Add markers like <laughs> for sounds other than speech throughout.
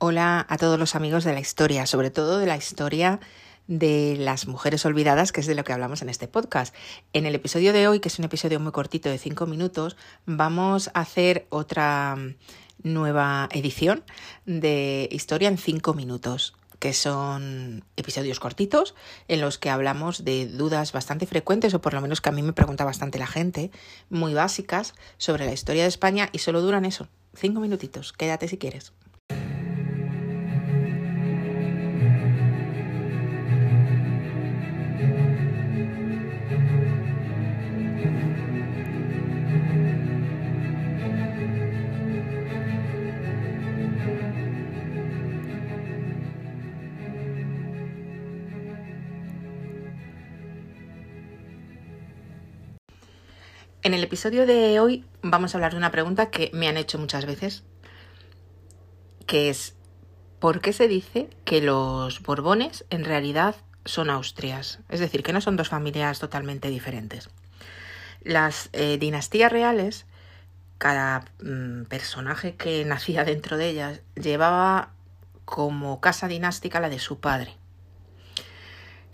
Hola a todos los amigos de la historia, sobre todo de la historia de las mujeres olvidadas, que es de lo que hablamos en este podcast. En el episodio de hoy, que es un episodio muy cortito de cinco minutos, vamos a hacer otra nueva edición de Historia en cinco minutos que son episodios cortitos en los que hablamos de dudas bastante frecuentes, o por lo menos que a mí me pregunta bastante la gente, muy básicas, sobre la historia de España y solo duran eso, cinco minutitos. Quédate si quieres. En el episodio de hoy vamos a hablar de una pregunta que me han hecho muchas veces, que es ¿por qué se dice que los Borbones en realidad son Austrias? Es decir, que no son dos familias totalmente diferentes. Las eh, dinastías reales, cada mm, personaje que <laughs> nacía dentro de ellas llevaba como casa dinástica la de su padre.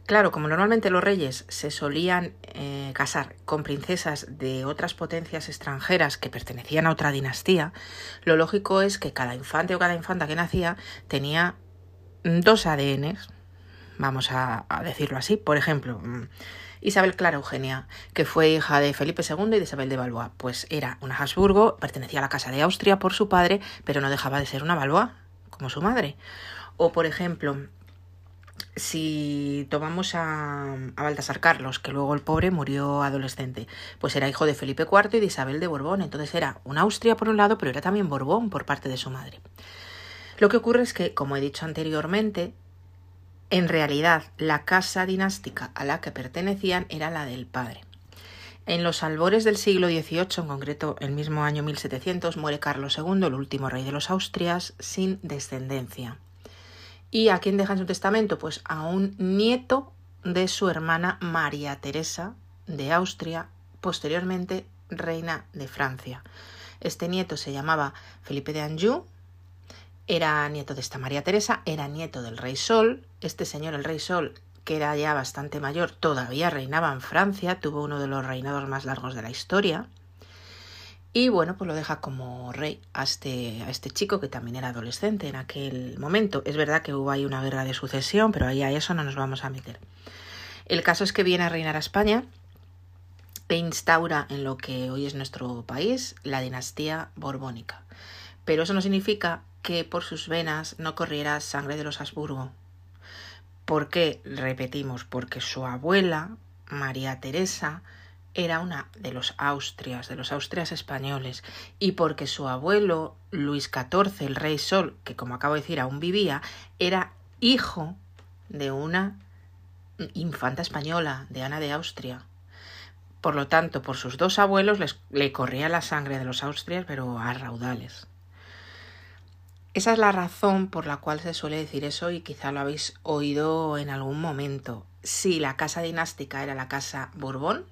Claro, como normalmente los reyes se solían eh, casar con princesas de otras potencias extranjeras que pertenecían a otra dinastía, lo lógico es que cada infante o cada infanta que nacía tenía dos ADNs, vamos a, decirlo así. Por ejemplo, mm, Isabel Clara Eugenia, que fue hija de Felipe II y de Isabel de Valois, pues era una Habsburgo, pertenecía a la casa de Austria por su padre, pero no dejaba de ser una Valois, como su madre. O, por ejemplo, si tomamos a, a, Baltasar Carlos, que luego el pobre murió adolescente, pues era hijo de Felipe IV y de Isabel de Borbón, entonces era una Austria por un lado, pero era también Borbón por parte de su madre. Lo que ocurre es que, como he dicho anteriormente, en realidad la casa dinástica a la que pertenecían era la del padre. En los albores del siglo XVIII, en concreto el mismo año 1700, muere Carlos II, el último rey de los Austrias, sin descendencia. ¿Y a quién deja en su testamento? Pues a un nieto de su hermana María Teresa de Austria, posteriormente reina de Francia. Este nieto se llamaba Felipe de Anjou, era nieto de esta María Teresa, era nieto del rey Sol. Este señor, el rey Sol, que era ya bastante mayor, todavía reinaba en Francia, tuvo uno de los reinados más largos de la historia. Y bueno, pues lo deja como rey a este, a este chico que también era adolescente en aquel momento. Es verdad que hubo ahí una guerra de sucesión, pero ahí a eso no nos vamos a meter. El caso es que viene a reinar a España e instaura en lo que hoy es nuestro país la dinastía borbónica. Pero eso no significa que por sus venas no corriera sangre de los Habsburgo. ¿Por qué? Repetimos, porque su abuela, María Teresa, era una de los Austrias, de los Austrias españoles, y porque su abuelo Luis XIV, el rey Sol, que como acabo de decir aún vivía, era hijo de una infanta española, de Ana de Austria. Por lo tanto, por sus dos abuelos les, le corría la sangre de los Austrias, pero a raudales. Esa es la razón por la cual se suele decir eso y quizá lo habéis oído en algún momento. Si la casa dinástica era la casa Borbón,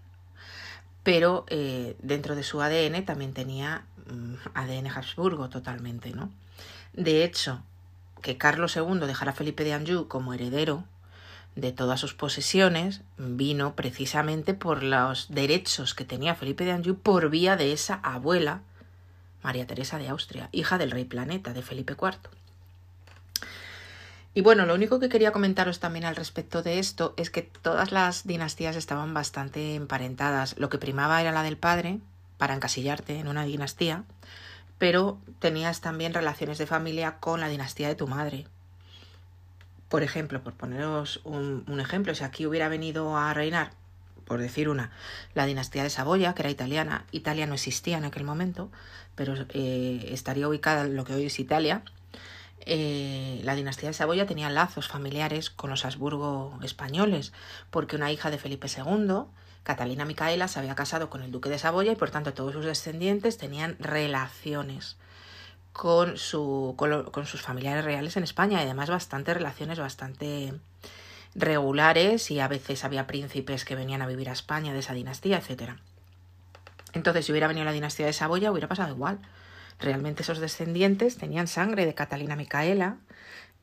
pero eh, dentro de su ADN también tenía mm, ADN Habsburgo totalmente, ¿no? De hecho, que Carlos II dejara a Felipe de Anjou como heredero de todas sus posesiones vino precisamente por los derechos que tenía Felipe de Anjou por vía de esa abuela, María Teresa de Austria, hija del rey planeta de Felipe IV. Y bueno, lo único que quería comentaros también al respecto de esto es que todas las dinastías estaban bastante emparentadas. Lo que primaba era la del padre, para encasillarte en una dinastía, pero tenías también relaciones de familia con la dinastía de tu madre. Por ejemplo, por poneros un, ejemplo, si aquí hubiera venido a reinar, por decir una, la dinastía de Saboya, que era italiana, Italia no existía en aquel momento, pero eh, estaría ubicada en lo que hoy es Italia, eh, la dinastía de Saboya tenía lazos familiares con los Habsburgo españoles, porque una hija de Felipe II, Catalina Micaela, se había casado con el duque de Saboya y por tanto todos sus descendientes tenían relaciones con, su, con, sus familiares reales en España y además bastante relaciones bastante regulares y a veces había príncipes que venían a vivir a España de esa dinastía, etcétera. Entonces, si hubiera venido la dinastía de Saboya, hubiera pasado igual Realmente esos descendientes tenían sangre de Catalina Micaela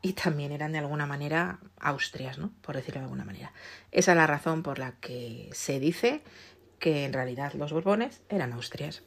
y también eran de alguna manera austrias, ¿no? Por decirlo de alguna manera. Esa es la razón por la que se dice que en realidad los Borbones eran austrias.